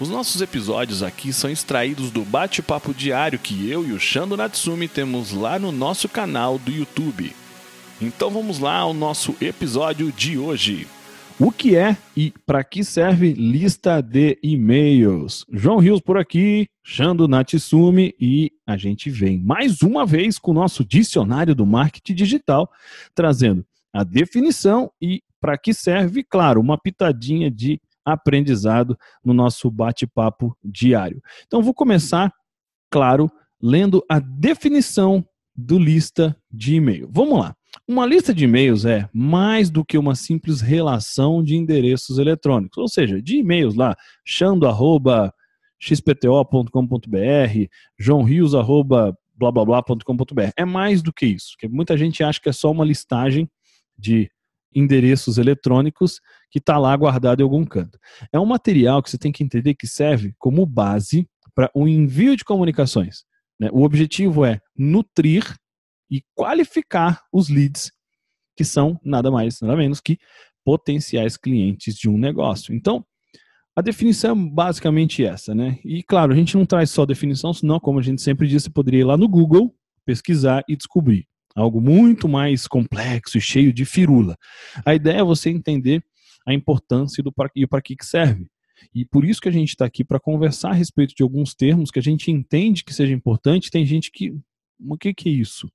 Os nossos episódios aqui são extraídos do bate-papo diário que eu e o Shando Natsumi temos lá no nosso canal do YouTube. Então vamos lá ao nosso episódio de hoje. O que é e para que serve lista de e-mails? João Rios por aqui, Shando Natsumi e a gente vem mais uma vez com o nosso dicionário do marketing digital, trazendo a definição e para que serve, claro, uma pitadinha de aprendizado no nosso bate-papo diário. Então, vou começar, claro, lendo a definição do lista de e-mail. Vamos lá. Uma lista de e-mails é mais do que uma simples relação de endereços eletrônicos, ou seja, de e-mails lá, chando@xpto.com.br, joãorios@blá É mais do que isso, porque muita gente acha que é só uma listagem de endereços eletrônicos que está lá guardado em algum canto. É um material que você tem que entender que serve como base para o envio de comunicações. Né? O objetivo é nutrir e qualificar os leads, que são nada mais, nada menos que potenciais clientes de um negócio. Então, a definição é basicamente essa, né? E claro, a gente não traz só definição, senão, como a gente sempre disse, poderia ir lá no Google, pesquisar e descobrir algo muito mais complexo e cheio de firula. A ideia é você entender a importância do e para que serve. E por isso que a gente está aqui para conversar a respeito de alguns termos que a gente entende que seja importante. Tem gente que, o que, que é isso?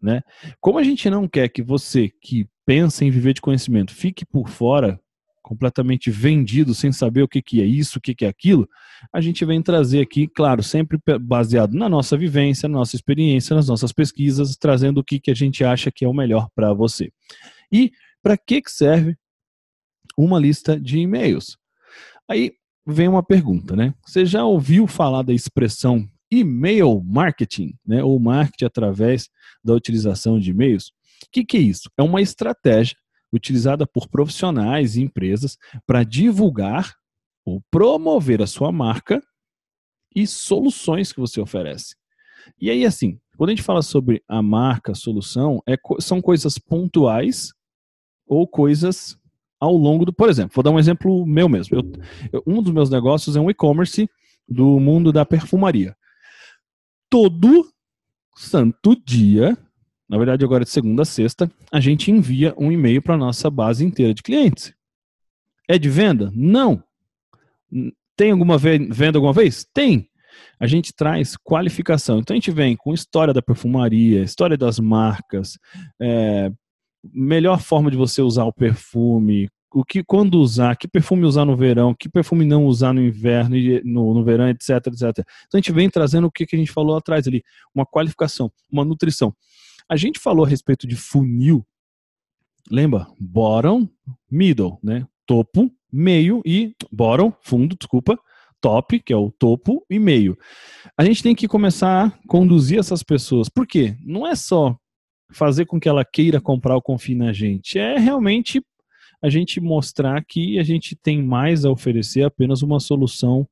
Né? Como a gente não quer que você que pensa em viver de conhecimento fique por fora completamente vendido, sem saber o que, que é isso, o que, que é aquilo, a gente vem trazer aqui, claro, sempre baseado na nossa vivência, na nossa experiência, nas nossas pesquisas, trazendo o que, que a gente acha que é o melhor para você. E para que, que serve uma lista de e-mails? Aí vem uma pergunta, né? Você já ouviu falar da expressão e-mail marketing, né? Ou marketing através da utilização de e-mails? O que, que é isso? É uma estratégia utilizada por profissionais e empresas para divulgar ou promover a sua marca e soluções que você oferece. E aí, assim, quando a gente fala sobre a marca, a solução, é, são coisas pontuais ou coisas ao longo do. Por exemplo, vou dar um exemplo meu mesmo. Eu, eu, um dos meus negócios é um e-commerce do mundo da perfumaria. Todo santo dia na verdade agora de segunda a sexta, a gente envia um e-mail para a nossa base inteira de clientes. É de venda? Não. Tem alguma venda alguma vez? Tem. A gente traz qualificação. Então a gente vem com história da perfumaria, história das marcas, é, melhor forma de você usar o perfume, o que quando usar, que perfume usar no verão, que perfume não usar no inverno e no, no verão, etc, etc. Então a gente vem trazendo o que, que a gente falou atrás ali, uma qualificação, uma nutrição. A gente falou a respeito de funil. Lembra? Bottom, middle, né? Topo, meio e bottom, fundo, desculpa, top, que é o topo e meio. A gente tem que começar a conduzir essas pessoas. Por quê? Não é só fazer com que ela queira comprar ou confie na gente, é realmente a gente mostrar que a gente tem mais a oferecer apenas uma solução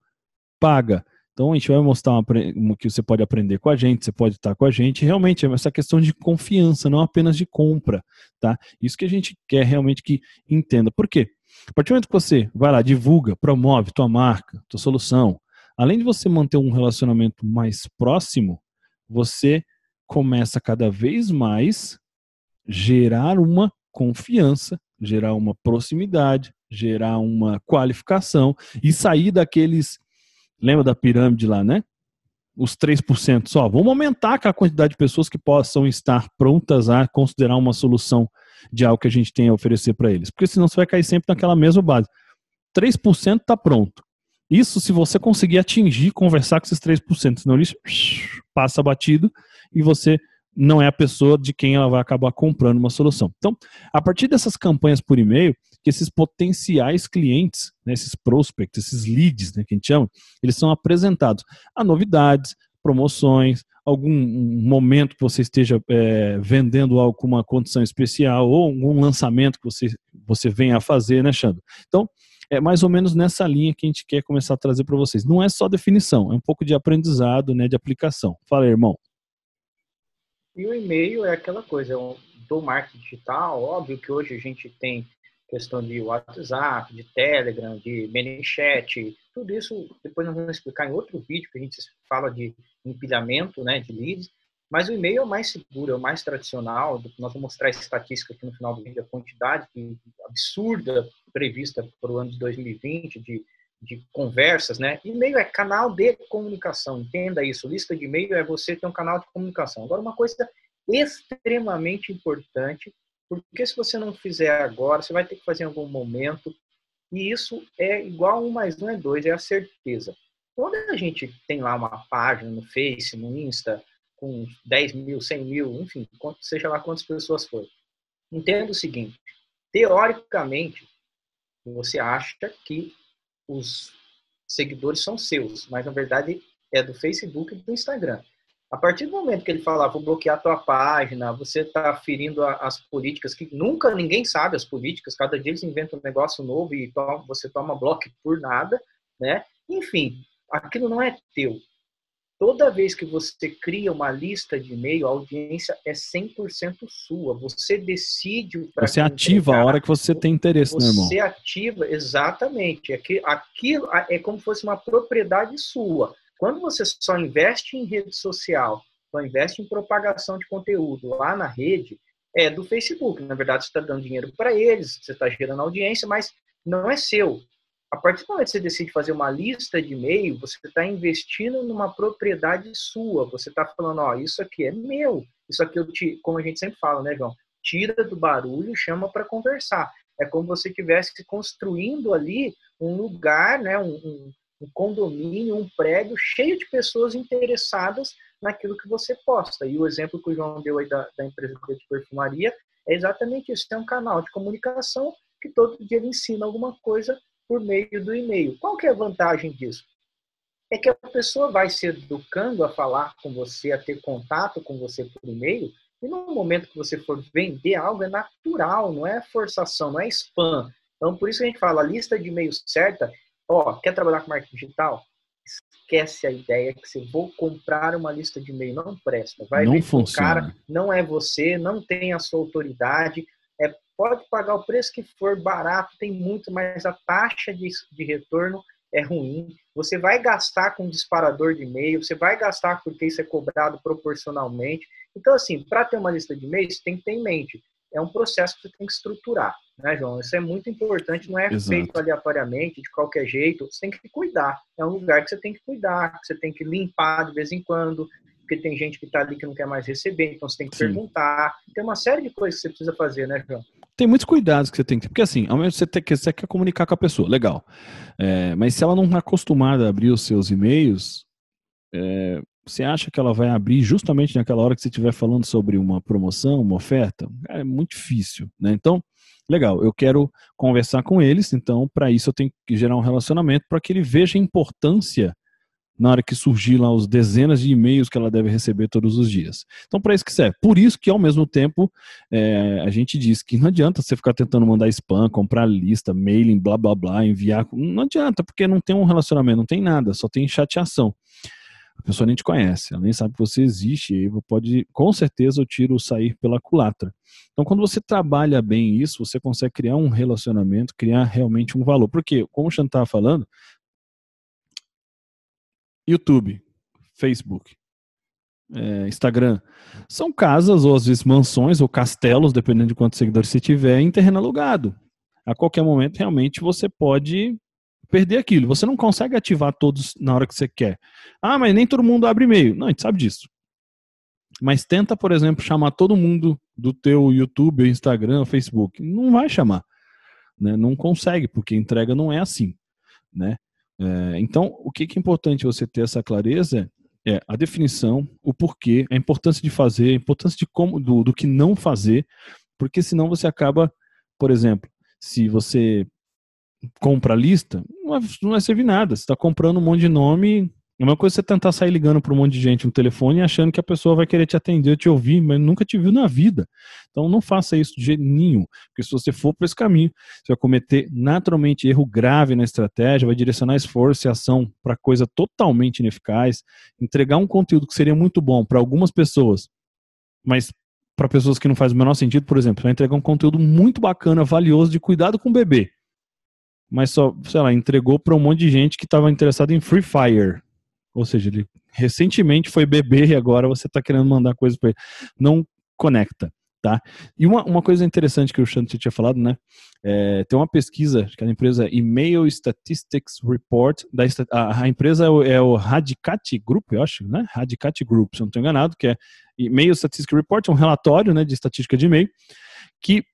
paga. Então a gente vai mostrar uma, que você pode aprender com a gente, você pode estar com a gente. Realmente é essa questão de confiança, não apenas de compra, tá? Isso que a gente quer realmente que entenda. Por quê? A partir do momento que você vai lá, divulga, promove tua marca, tua solução, além de você manter um relacionamento mais próximo, você começa cada vez mais gerar uma confiança, gerar uma proximidade, gerar uma qualificação e sair daqueles Lembra da pirâmide lá, né? Os 3% só. Vamos aumentar a quantidade de pessoas que possam estar prontas a considerar uma solução de algo que a gente tem a oferecer para eles. Porque senão você vai cair sempre naquela mesma base. 3% está pronto. Isso se você conseguir atingir, conversar com esses 3%, senão isso passa batido e você não é a pessoa de quem ela vai acabar comprando uma solução. Então, a partir dessas campanhas por e-mail, que esses potenciais clientes, né, esses prospects, esses leads, né, que a gente chama, eles são apresentados a novidades, promoções, algum momento que você esteja é, vendendo algo com uma condição especial ou algum lançamento que você, você venha a fazer, né, Xandro? Então, é mais ou menos nessa linha que a gente quer começar a trazer para vocês. Não é só definição, é um pouco de aprendizado, né, de aplicação. Fala, aí, irmão. E o e-mail é aquela coisa é do marketing digital. Óbvio que hoje a gente tem questão de WhatsApp, de Telegram, de ManyChat, tudo isso depois nós vamos explicar em outro vídeo que a gente fala de empilhamento, né, de leads. Mas o e-mail é o mais seguro, é o mais tradicional. Nós vamos mostrar estatística aqui no final do vídeo, a quantidade absurda prevista para o ano de 2020 de, de conversas, né? E-mail é canal de comunicação, entenda isso. Lista de e-mail é você ter um canal de comunicação. Agora, uma coisa extremamente importante, porque se você não fizer agora, você vai ter que fazer em algum momento, e isso é igual um mais um é dois, é a certeza. Quando a gente tem lá uma página no Face, no Insta, com 10 mil, 100 mil, enfim, seja lá quantas pessoas forem. Entenda o seguinte: teoricamente, você acha que os seguidores são seus, mas na verdade é do Facebook e do Instagram. A partir do momento que ele falar, vou bloquear a tua página, você está ferindo as políticas, que nunca ninguém sabe as políticas, cada dia eles inventam um negócio novo e você toma bloco por nada, né? Enfim, aquilo não é teu. Toda vez que você cria uma lista de e-mail, a audiência é 100% sua. Você decide Você ativa a hora que você tem interesse, você né, irmão? Você ativa, exatamente. É aquilo é como se fosse uma propriedade sua. Quando você só investe em rede social, só investe em propagação de conteúdo lá na rede, é do Facebook. Na verdade, você está dando dinheiro para eles, você está gerando audiência, mas não é seu a partir do momento que você decide fazer uma lista de e-mail, você está investindo numa propriedade sua. Você está falando, ó, isso aqui é meu. Isso aqui eu te, como a gente sempre fala, né, João? Tira do barulho, chama para conversar. É como você estivesse construindo ali um lugar, né, um, um, condomínio, um prédio cheio de pessoas interessadas naquilo que você posta. E o exemplo que o João deu aí da, da empresa de perfumaria é exatamente isso. É um canal de comunicação que todo dia ele ensina alguma coisa por meio do e-mail. Qual que é a vantagem disso? É que a pessoa vai se educando a falar com você, a ter contato com você por e-mail, e no momento que você for vender algo, é natural, não é forçação, não é spam. Então, por isso que a gente fala, a lista de e-mails certa, ó, quer trabalhar com marketing digital? Esquece a ideia que você vou comprar uma lista de e-mail, não presta. Vai não ver funciona. cara não é você, não tem a sua autoridade, é, pode pagar o preço que for barato, tem muito, mas a taxa de, de retorno é ruim. Você vai gastar com disparador de e-mail, você vai gastar porque isso é cobrado proporcionalmente. Então, assim, para ter uma lista de e-mails, tem que ter em mente. É um processo que você tem que estruturar, né, João? Isso é muito importante, não é Exato. feito aleatoriamente, de qualquer jeito. Você tem que cuidar. É um lugar que você tem que cuidar, que você tem que limpar de vez em quando, porque tem gente que está ali que não quer mais receber, então você tem que Sim. perguntar. Tem uma série de coisas que você precisa fazer, né, João? tem muitos cuidados que você tem que ter. Porque assim, ao menos você, tem, você quer comunicar com a pessoa, legal. É, mas se ela não está acostumada a abrir os seus e-mails, é, você acha que ela vai abrir justamente naquela hora que você estiver falando sobre uma promoção, uma oferta? É muito difícil, né? Então, legal, eu quero conversar com eles, então para isso eu tenho que gerar um relacionamento para que ele veja a importância na hora que surgir lá os dezenas de e-mails que ela deve receber todos os dias. Então, para isso que serve. Por isso que, ao mesmo tempo, é, a gente diz que não adianta você ficar tentando mandar spam, comprar lista, mailing, blá, blá, blá, enviar. Não adianta, porque não tem um relacionamento, não tem nada, só tem chateação. A pessoa nem te conhece, ela nem sabe que você existe, e pode, com certeza, o tiro sair pela culatra. Então, quando você trabalha bem isso, você consegue criar um relacionamento, criar realmente um valor. Porque, como o Chan estava falando, YouTube, Facebook, é, Instagram, são casas ou às vezes mansões ou castelos, dependendo de quantos seguidores você tiver, em terreno alugado. A qualquer momento, realmente, você pode perder aquilo. Você não consegue ativar todos na hora que você quer. Ah, mas nem todo mundo abre e-mail. Não, a gente sabe disso. Mas tenta, por exemplo, chamar todo mundo do teu YouTube, Instagram, Facebook. Não vai chamar. Né? Não consegue, porque entrega não é assim. Né? É, então, o que é importante você ter essa clareza é a definição, o porquê, a importância de fazer, a importância de como, do, do que não fazer, porque senão você acaba, por exemplo, se você compra lista, não vai, servir nada. Você está comprando um monte de nome É uma coisa você tentar sair ligando para um monte de gente no telefone achando que a pessoa vai querer te atender, te ouvir, mas nunca te viu na vida. Então não faça isso de jeito nenhum, porque se você for por esse caminho, você vai cometer naturalmente erro grave na estratégia, vai direcionar esforço e ação para coisa totalmente ineficaz, entregar um conteúdo que seria muito bom para algumas pessoas, mas para pessoas que não faz o menor sentido, por exemplo, vai entregar um conteúdo muito bacana, valioso de cuidado com o bebê, mas só, sei lá, entregou para um monte de gente que estava interessado em Free Fire ou seja, ele recentemente foi bebê e agora você está querendo mandar coisa para ele. Não conecta. Tá? E uma, uma coisa interessante que o Xandro tinha falado, né? É, tem uma pesquisa que a empresa Email Statistics Report, da, a, a empresa é o, é o Radicati Group, eu acho, né? Radicati Group, se eu não estou enganado, que é Email Statistics Report, um relatório né, de estatística de e-mail, que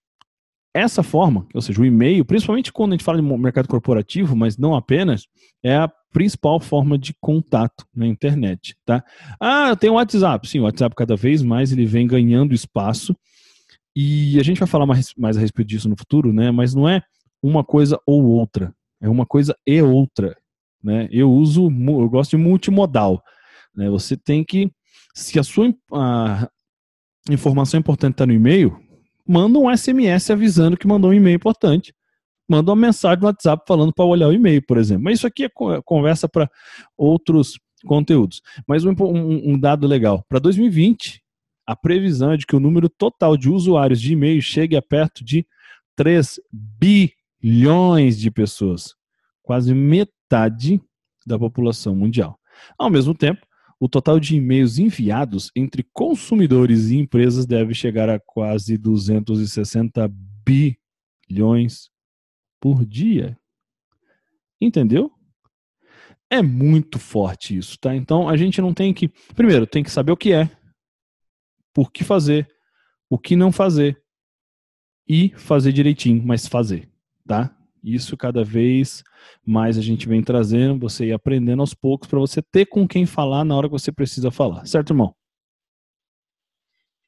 essa forma, ou seja, o e-mail, principalmente quando a gente fala de mercado corporativo, mas não apenas, é a principal forma de contato na internet, tá? Ah, tenho o WhatsApp. Sim, o WhatsApp cada vez mais ele vem ganhando espaço e a gente vai falar mais, mais a respeito disso no futuro, né? Mas não é uma coisa ou outra, é uma coisa e outra, né? Eu uso, eu gosto de multimodal, né? Você tem que, se a sua a informação importante está no e-mail, manda um SMS avisando que mandou um e-mail importante manda uma mensagem no WhatsApp falando para olhar o e-mail, por exemplo. Mas isso aqui é conversa para outros conteúdos. Mas um, um, um dado legal: para 2020, a previsão é de que o número total de usuários de e-mail chegue a perto de 3 bilhões de pessoas, quase metade da população mundial. Ao mesmo tempo, o total de e-mails enviados entre consumidores e empresas deve chegar a quase 260 bilhões por dia. Entendeu? É muito forte isso, tá? Então a gente não tem que. Primeiro, tem que saber o que é, por que fazer, o que não fazer e fazer direitinho, mas fazer, tá? Isso cada vez mais a gente vem trazendo, você ir aprendendo aos poucos para você ter com quem falar na hora que você precisa falar, certo, irmão?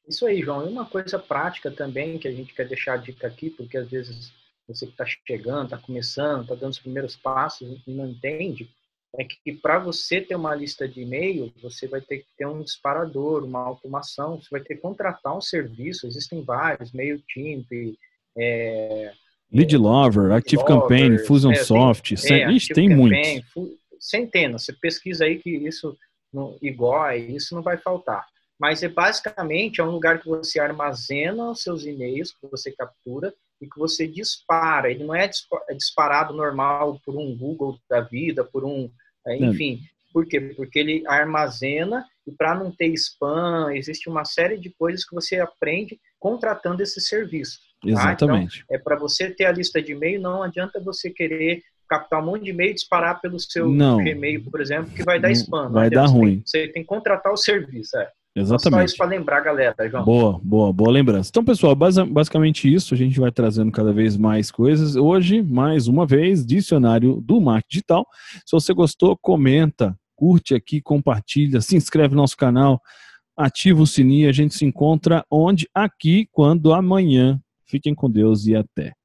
Isso aí, João. E uma coisa prática também que a gente quer deixar a dica aqui, porque às vezes você que está chegando, está começando, está dando os primeiros passos e não entende, é que para você ter uma lista de e-mail, você vai ter que ter um disparador, uma automação, você vai ter que contratar um serviço, existem vários, MailChimp, é, Lead Lover, Active Campaign, Fusionsoft, é, tem, é, Ixi, tem Campaign, muito. Centenas, você pesquisa aí que isso, no, igual, isso não vai faltar. Mas é basicamente é um lugar que você armazena os seus e-mails, que você captura, e que você dispara. Ele não é, é disparado normal por um Google da vida, por um. É, enfim. Por quê? Porque ele armazena e para não ter spam, existe uma série de coisas que você aprende contratando esse serviço. Tá? Exatamente. Então, é para você ter a lista de e-mail, não adianta você querer captar um monte de e-mail e disparar pelo seu não. Gmail, por exemplo, que vai dar spam. Vai dar ruim. Você tem que contratar o serviço. É. Exatamente. Só isso para lembrar, galera, João. Boa, boa, boa lembrança. Então, pessoal, basicamente isso. A gente vai trazendo cada vez mais coisas. Hoje, mais uma vez, dicionário do marketing digital. Se você gostou, comenta, curte aqui, compartilha, se inscreve no nosso canal, ativa o sininho. A gente se encontra onde? Aqui, quando amanhã. Fiquem com Deus e até.